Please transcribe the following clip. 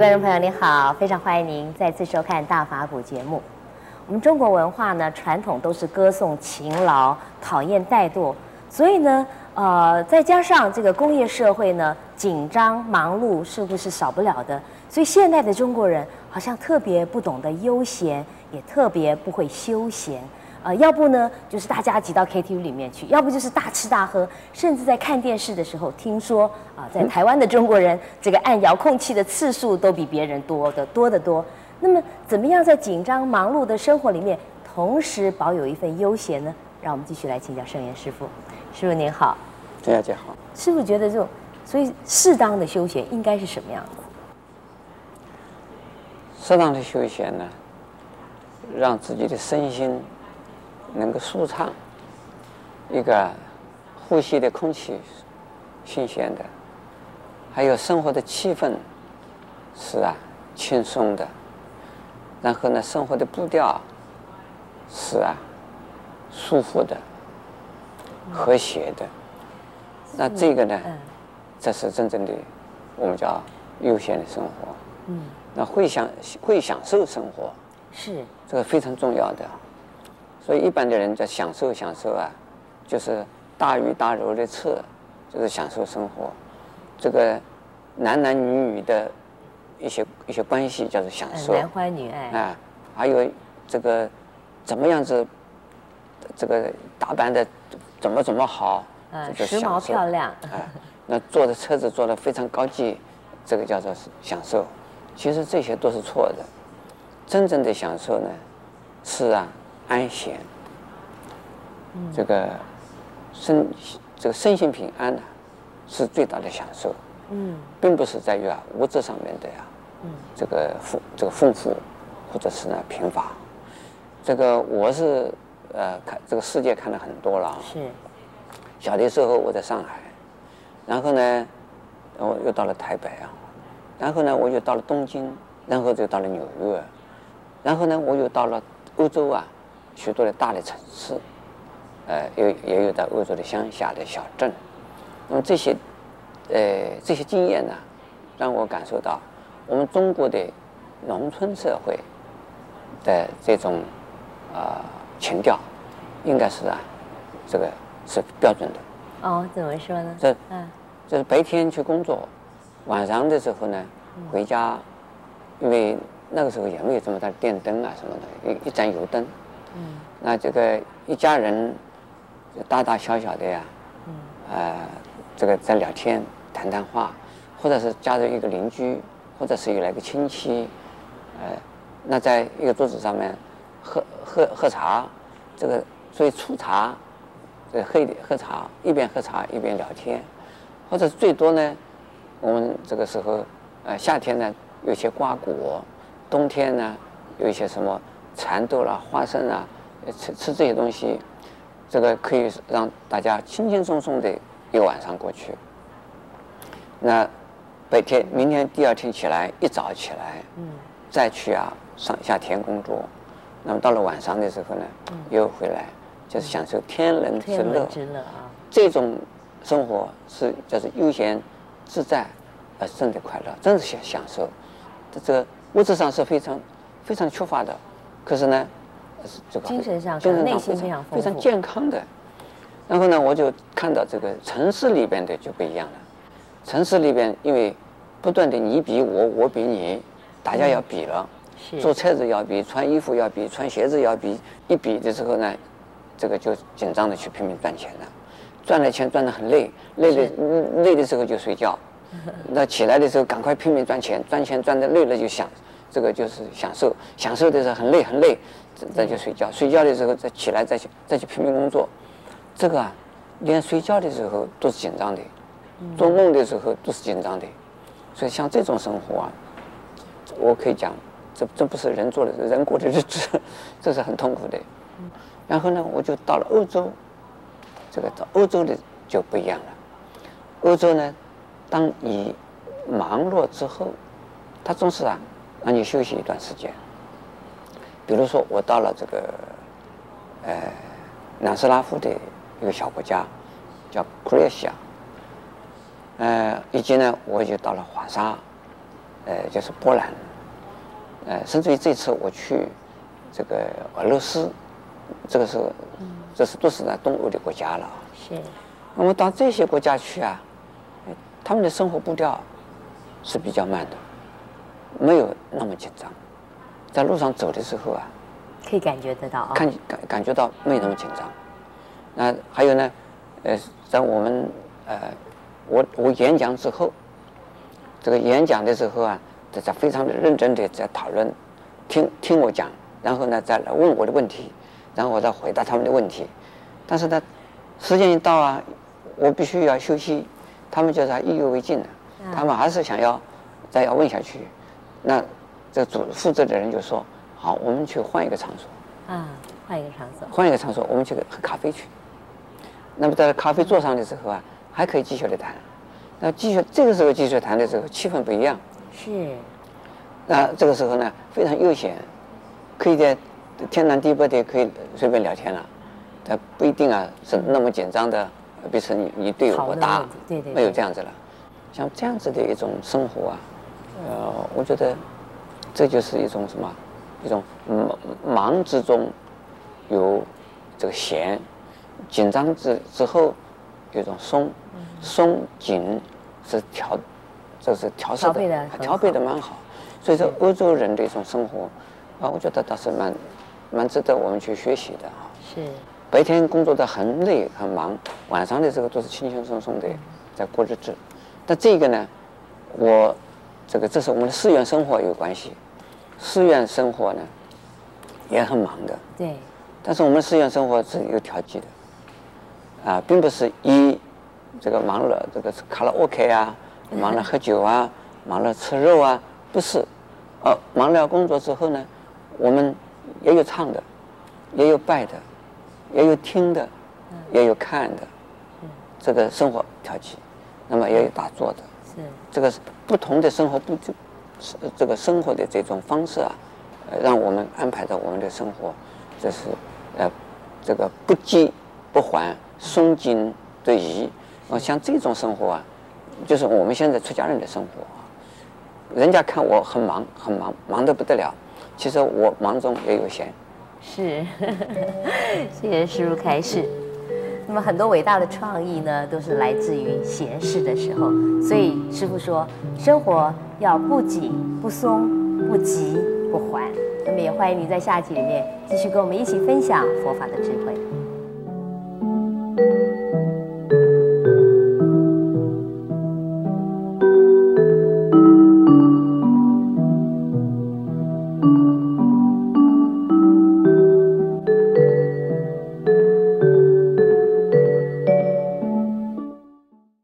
观众朋友，您好，非常欢迎您再次收看《大法古》节目。我们中国文化呢，传统都是歌颂勤劳，讨厌怠惰，所以呢，呃，再加上这个工业社会呢，紧张忙碌似乎是少不了的。所以现代的中国人好像特别不懂得悠闲，也特别不会休闲。呃，要不呢，就是大家挤到 KTV 里面去；要不就是大吃大喝，甚至在看电视的时候，听说啊、呃，在台湾的中国人这个按遥控器的次数都比别人多的多得多。那么，怎么样在紧张忙碌的生活里面，同时保有一份悠闲呢？让我们继续来请教圣严师傅。师傅您好，郑小姐好。师傅觉得这种，所以适当的休闲应该是什么样子？适当的休闲呢，让自己的身心。能够舒畅，一个呼吸的空气新鲜的，还有生活的气氛是啊轻松的，然后呢，生活的步调是啊舒服的、和谐的。那这个呢，这是真正的我们叫悠闲的生活。嗯。那会享会享受生活，是这个非常重要的。所以一般的人在享受享受啊，就是大鱼大肉的吃，就是享受生活。这个男男女女的一些一些关系叫做享受。男欢女爱。啊，还有这个怎么样子，这个打扮的怎么怎么好，嗯，时髦漂亮。啊，那坐的车子坐的非常高级，这个叫做享受。其实这些都是错的，真正的享受呢，是啊。安闲，这个身这个身心平安呢，是最大的享受。嗯，并不是在于啊物质上面的呀，嗯，这个丰这个丰富，或者是呢贫乏。这个我是呃看这个世界看了很多了。是。小的时候我在上海，然后呢，我又到了台北啊，然后呢我又到了东京，然后就到了纽约，然后呢我又到了欧洲啊。许多的大的城市，呃，也也有在欧洲的乡下的小镇，那么这些，呃，这些经验呢，让我感受到，我们中国的农村社会的这种啊、呃、情调，应该是啊，这个是标准的。哦，怎么说呢？这，嗯，就是白天去工作，晚上的时候呢，回家，因为那个时候也没有这么大的电灯啊什么的，一一盏油灯。嗯，那这个一家人，大大小小的呀，嗯，呃，这个在聊天谈谈话，或者是加入一个邻居，或者是有来个亲戚，呃，那在一个桌子上面喝喝喝茶，这个所以粗茶，这个喝喝茶，一边喝茶一边聊天，或者是最多呢，我们这个时候，呃，夏天呢有些瓜果，冬天呢有一些什么。蚕豆啦、花生啊，吃吃这些东西，这个可以让大家轻轻松松的一个晚上过去。那白天、明天、第二天起来，一早起来，嗯，再去啊上下田工作。那么到了晚上的时候呢，又回来，就是享受天伦之乐。之乐啊！这种生活是就是悠闲自在，而真的快乐，真是享享受。这这个物质上是非常非常缺乏的。可是呢，这个精神上、精神上非常非常健康的。然后呢，我就看到这个城市里边的就不一样了。城市里边因为不断的你比我，我比你，大家要比了。是。做车子要比，穿衣服要比，穿鞋子要比。一比的时候呢，这个就紧张的去拼命赚钱了。赚了钱赚的很累，累的累的时候就睡觉。那起来的时候赶快拼命赚钱，赚钱赚的累了就想。这个就是享受，享受的时候很累很累，再去睡觉，睡觉的时候再起来再去再去拼命工作，这个啊，连睡觉的时候都是紧张的，做梦的时候都是紧张的，所以像这种生活啊，我可以讲，这这不是人做的，人过的日子，这是很痛苦的。然后呢，我就到了欧洲，这个到欧洲的就不一样了。欧洲呢，当你忙碌之后，他总是啊。让你休息一段时间。比如说，我到了这个，呃，南斯拉夫的一个小国家，叫克罗地亚。呃，以及呢，我就到了华沙，呃，就是波兰，呃，甚至于这次我去这个俄罗斯，这个是，这是都是在东欧的国家了。是。那么到这些国家去啊，他们的生活步调是比较慢的，没有那么紧张，在路上走的时候啊，可以感觉得到啊，看感感觉到没有那么紧张。那还有呢，呃，在我们呃，我我演讲之后，这个演讲的时候啊，大家非常的认真的在讨论，听听我讲，然后呢再来问我的问题，然后我再回答他们的问题。但是呢，时间一到啊，我必须要休息，他们就是意犹未尽的，他们还是想要再要问下去。那这主负责的人就说：“好，我们去换一个场所。”啊，换一个场所。换一个场所，我们去喝咖啡去。那么在咖啡座上的时候啊，还可以继续的谈。那继续这个时候继续谈的时候，气氛不一样。是。那这个时候呢，非常悠闲，可以在天南地北的可以随便聊天了。但不一定啊，是那么紧张的，比如说你你对我答，对对，没有这样子了。像这样子的一种生活啊，呃，我觉得这就是一种什么？一种忙忙之中有这个闲。紧张之之后，有一种松，松紧是调，这是调适的，调配的蛮好。所以说，欧洲人的一种生活，啊，我觉得倒是蛮，蛮值得我们去学习的啊。是。白天工作的很累很忙，晚上的时候都是轻轻松松的在过日子。但这个呢，我这个这是我们的寺院生活有关系，寺院生活呢也很忙的。对。但是我们寺院生活是有调剂的。啊，并不是一这个忙了，这个卡拉 OK 啊，忙了喝酒啊，忙了吃肉啊，不是。哦，忙了工作之后呢，我们也有唱的，也有拜的，也有听的，也有看的，这个生活调剂。那么也有打坐的，是这个是不同的生活不就是这个生活的这种方式啊，让我们安排着我们的生活，这是呃这个不急不缓。松紧对移，啊，像这种生活啊，就是我们现在出家人的生活啊。人家看我很忙，很忙，忙得不得了。其实我忙中也有闲。是，谢谢师傅开示。那么很多伟大的创意呢，都是来自于闲适的时候。所以师傅说，生活要不紧不松，不急不缓。那么也欢迎你在下集里面继续跟我们一起分享佛法的智慧。